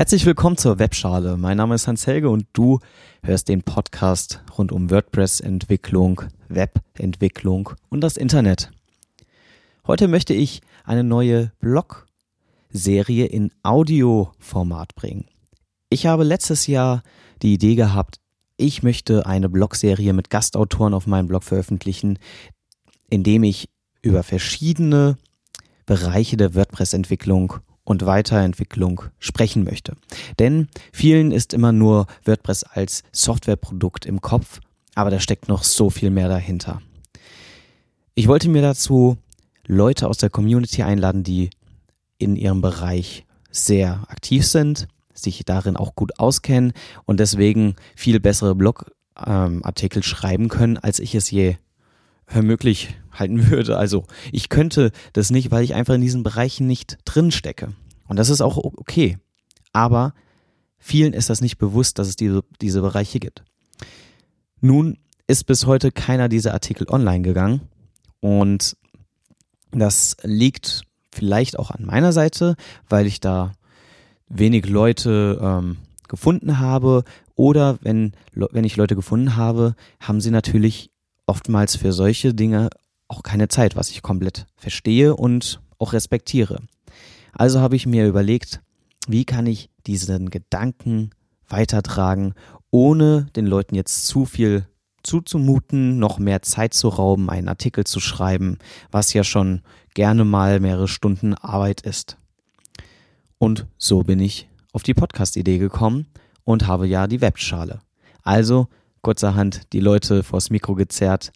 Herzlich willkommen zur Webschale. Mein Name ist Hans Helge und du hörst den Podcast rund um WordPress-Entwicklung, Webentwicklung und das Internet. Heute möchte ich eine neue Blog-Serie in Audioformat bringen. Ich habe letztes Jahr die Idee gehabt, ich möchte eine Blogserie mit Gastautoren auf meinem Blog veröffentlichen, indem ich über verschiedene Bereiche der WordPress-Entwicklung und Weiterentwicklung sprechen möchte. Denn vielen ist immer nur WordPress als Softwareprodukt im Kopf, aber da steckt noch so viel mehr dahinter. Ich wollte mir dazu Leute aus der Community einladen, die in ihrem Bereich sehr aktiv sind, sich darin auch gut auskennen und deswegen viel bessere Blogartikel ähm, schreiben können, als ich es je möglich halten würde. Also ich könnte das nicht, weil ich einfach in diesen Bereichen nicht drin stecke. Und das ist auch okay. Aber vielen ist das nicht bewusst, dass es diese, diese Bereiche gibt. Nun ist bis heute keiner dieser Artikel online gegangen. Und das liegt vielleicht auch an meiner Seite, weil ich da wenig Leute ähm, gefunden habe. Oder wenn, wenn ich Leute gefunden habe, haben sie natürlich oftmals für solche Dinge auch keine Zeit, was ich komplett verstehe und auch respektiere. Also habe ich mir überlegt, wie kann ich diesen Gedanken weitertragen, ohne den Leuten jetzt zu viel zuzumuten, noch mehr Zeit zu rauben, einen Artikel zu schreiben, was ja schon gerne mal mehrere Stunden Arbeit ist. Und so bin ich auf die Podcast-Idee gekommen und habe ja die Webschale. Also kurzerhand die Leute vors Mikro gezerrt,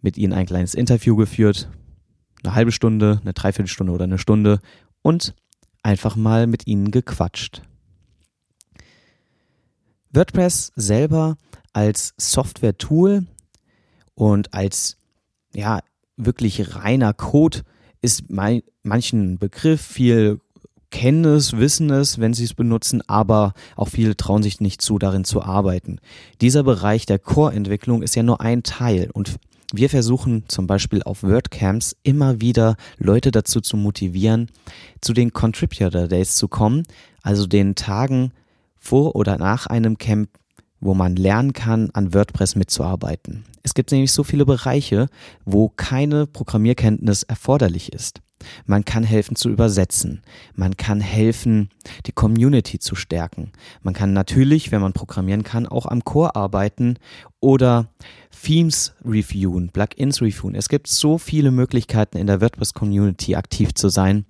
mit ihnen ein kleines Interview geführt, eine halbe Stunde, eine Dreiviertelstunde oder eine Stunde und einfach mal mit ihnen gequatscht. WordPress selber als Software-Tool und als ja wirklich reiner Code ist manchen Begriff viel kennen es, wissen es, wenn sie es benutzen, aber auch viele trauen sich nicht zu, darin zu arbeiten. Dieser Bereich der Core-Entwicklung ist ja nur ein Teil und wir versuchen zum Beispiel auf WordCamps immer wieder Leute dazu zu motivieren, zu den Contributor Days zu kommen, also den Tagen vor oder nach einem Camp, wo man lernen kann, an WordPress mitzuarbeiten. Es gibt nämlich so viele Bereiche, wo keine Programmierkenntnis erforderlich ist. Man kann helfen zu übersetzen. Man kann helfen, die Community zu stärken. Man kann natürlich, wenn man programmieren kann, auch am Core arbeiten oder Themes reviewen, Plugins reviewen. Es gibt so viele Möglichkeiten in der WordPress Community aktiv zu sein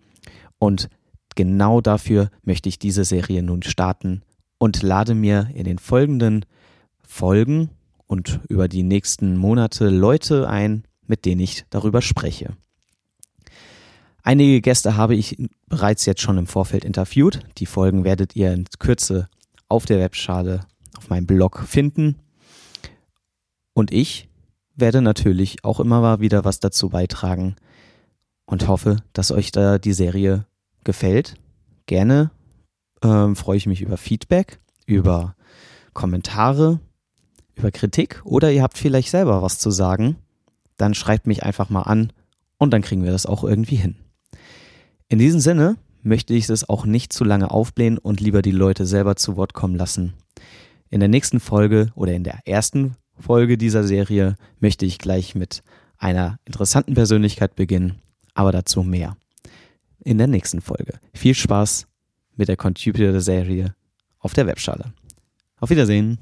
und genau dafür möchte ich diese Serie nun starten und lade mir in den folgenden Folgen und über die nächsten Monate Leute ein, mit denen ich darüber spreche. Einige Gäste habe ich bereits jetzt schon im Vorfeld interviewt. Die Folgen werdet ihr in Kürze auf der Webschale auf meinem Blog finden. Und ich werde natürlich auch immer mal wieder was dazu beitragen und hoffe, dass euch da die Serie gefällt. Gerne ähm, freue ich mich über Feedback, über Kommentare, über Kritik oder ihr habt vielleicht selber was zu sagen. Dann schreibt mich einfach mal an und dann kriegen wir das auch irgendwie hin. In diesem Sinne möchte ich es auch nicht zu lange aufblähen und lieber die Leute selber zu Wort kommen lassen. In der nächsten Folge oder in der ersten Folge dieser Serie möchte ich gleich mit einer interessanten Persönlichkeit beginnen, aber dazu mehr. In der nächsten Folge. Viel Spaß mit der Contributor-Serie auf der Webschale. Auf Wiedersehen.